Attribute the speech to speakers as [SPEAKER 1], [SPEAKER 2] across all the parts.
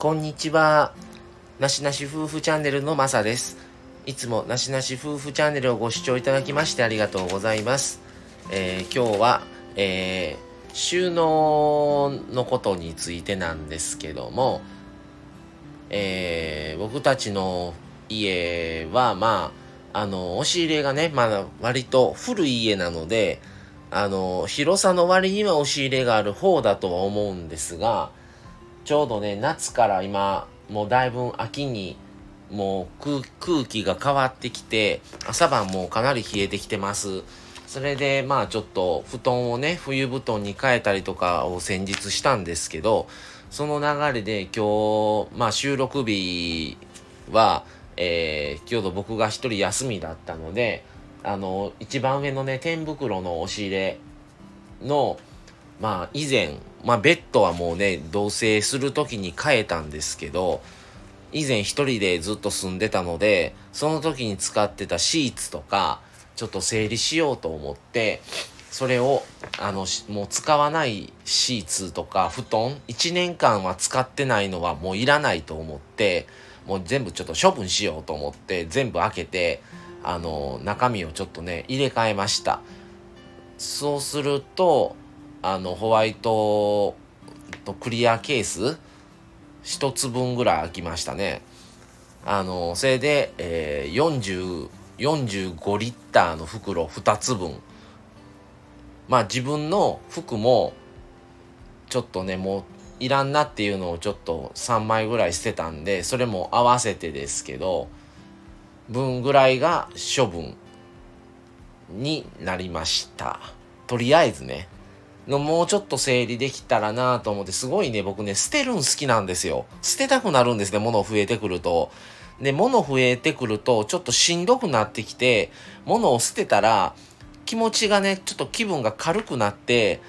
[SPEAKER 1] こんにちは。なしなし夫婦チャンネルのまさです。いつもなしなし夫婦チャンネルをご視聴いただきましてありがとうございます。えー、今日は、えー、収納のことについてなんですけども、えー、僕たちの家は、まあ、あの、押し入れがね、まだ割と古い家なので、あの、広さの割には押し入れがある方だとは思うんですが、ちょうどね、夏から今、もうだいぶ秋に、もう空気が変わってきて、朝晩もかなり冷えてきてます。それで、まあちょっと布団をね、冬布団に変えたりとかを先日したんですけど、その流れで今日、まあ収録日は、えー、今日僕が一人休みだったので、あの、一番上のね、天袋の押し入れの、まあ以前、まあベッドはもうね、同棲する時に変えたんですけど、以前一人でずっと住んでたので、その時に使ってたシーツとか、ちょっと整理しようと思って、それを、あの、もう使わないシーツとか布団、1年間は使ってないのはもういらないと思って、もう全部ちょっと処分しようと思って、全部開けて、あの、中身をちょっとね、入れ替えました。そうすると、あの、ホワイトとクリアケース、一つ分ぐらい開きましたね。あの、それで、えー、40、45リッターの袋2つ分。まあ自分の服も、ちょっとね、もういらんなっていうのをちょっと3枚ぐらい捨てたんで、それも合わせてですけど、分ぐらいが処分になりました。とりあえずね。のもうちょっと整理できたらなと思って、すごいね、僕ね、捨てるん好きなんですよ。捨てたくなるんですね、物増えてくると。で、物増えてくると、ちょっとしんどくなってきて、物を捨てたら、気持ちがね、ちょっと気分が軽くなって、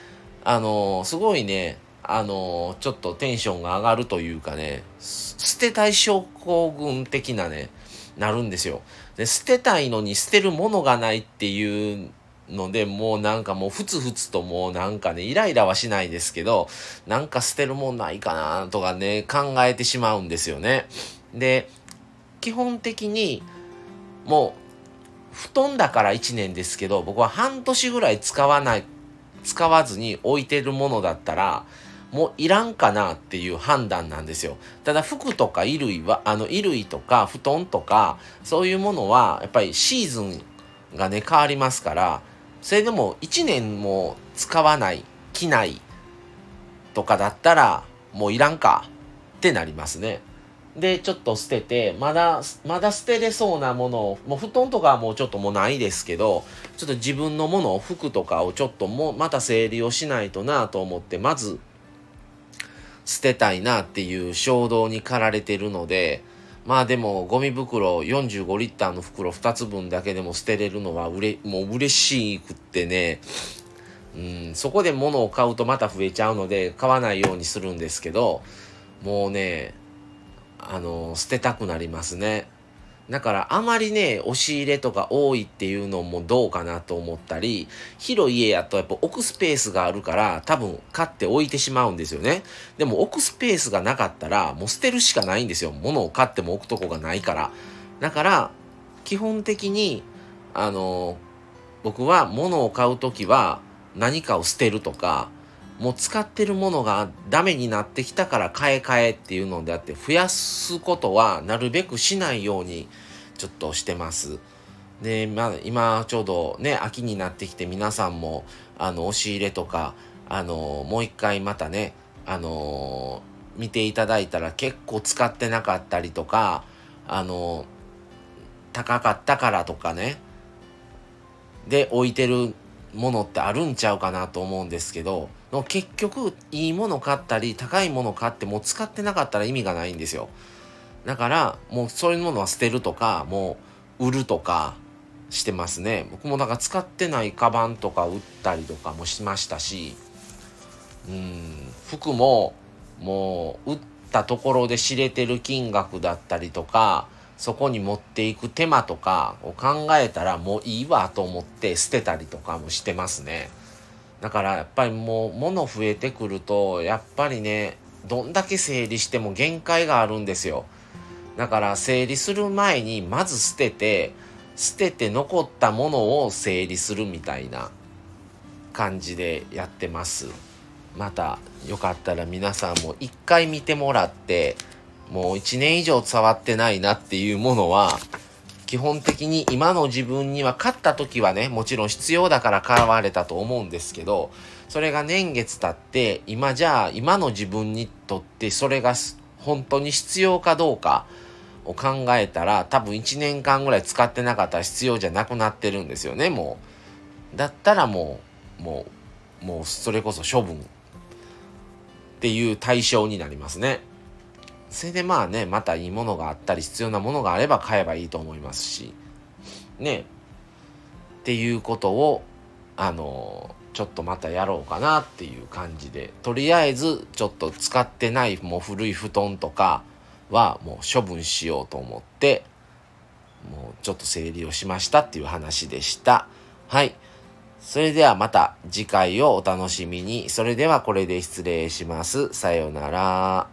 [SPEAKER 1] あのー、すごいね、あのー、ちょっとテンションが上がるというかね、捨てたい症候群的なね、なるんですよ。で、捨てたいのに捨てるものがないっていうので、もうなんかもうふつふつともうなんかね、イライラはしないですけど、なんか捨てるもんないかなとかね、考えてしまうんですよね。で、基本的に、もう、布団だから1年ですけど、僕は半年ぐらい使わない、使わずに置いてるものだったら、もういらんかなっていう判断なんですよ。ただ服とか衣類は、あの衣類とか布団とか、そういうものはやっぱりシーズンがね、変わりますから、それでも1年も使わない、着ないとかだったら、もういらんかってなりますね。で、ちょっと捨てて、まだ、まだ捨てれそうなものを、もう布団とかはもうちょっともうないですけど、ちょっと自分のものを、服とかをちょっともうまた整理をしないとなと思って、まず捨てたいなっていう衝動に駆られてるので、まあでもゴミ袋45リッターの袋2つ分だけでも捨てれるのはうれもう嬉しくってね、うん、そこで物を買うとまた増えちゃうので買わないようにするんですけど、もうね、あの、捨てたくなりますね。だからあまりね、押し入れとか多いっていうのもどうかなと思ったり、広い家やとやっぱ置くスペースがあるから多分買って置いてしまうんですよね。でも置くスペースがなかったらもう捨てるしかないんですよ。物を買っても置くとこがないから。だから基本的に、あの、僕は物を買うときは何かを捨てるとか、もう使ってるものがダメになってきたから買い替えっていうのであって増やすことはなるべくしないようにちょっとしてます。で、まあ、今ちょうどね秋になってきて皆さんもあの押し入れとかあのもう一回またねあの見ていただいたら結構使ってなかったりとかあの高かったからとかねで置いてるものってあるんちゃうかなと思うんですけど結局いいもの買ったり高いもの買ってもう使ってなかったら意味がないんですよ。だからもうそういうものは捨てるとかもう売るとかしてますね。僕もなんか使ってないカバンとか売ったりとかもしましたしうん服ももう売ったところで知れてる金額だったりとかそこに持っていく手間とかを考えたらもういいわと思って捨てたりとかもしてますね。だからやっぱりもう物増えてくるとやっぱりねどんだけ整理しても限界があるんですよだから整理する前にまず捨てて捨てて残ったものを整理するみたいな感じでやってますまたよかったら皆さんも一回見てもらってもう1年以上触ってないなっていうものは基本的に今の自分には勝った時はねもちろん必要だから買われたと思うんですけどそれが年月経って今じゃあ今の自分にとってそれが本当に必要かどうかを考えたら多分1年間ぐらい使ってなかったら必要じゃなくなってるんですよねもう。だったらもうもうもうそれこそ処分っていう対象になりますね。それでまあねまたいいものがあったり必要なものがあれば買えばいいと思いますし。ね。っていうことをあのちょっとまたやろうかなっていう感じで。とりあえずちょっと使ってないもう古い布団とかはもう処分しようと思ってもうちょっと整理をしましたっていう話でした。はい。それではまた次回をお楽しみに。それではこれで失礼します。さようなら。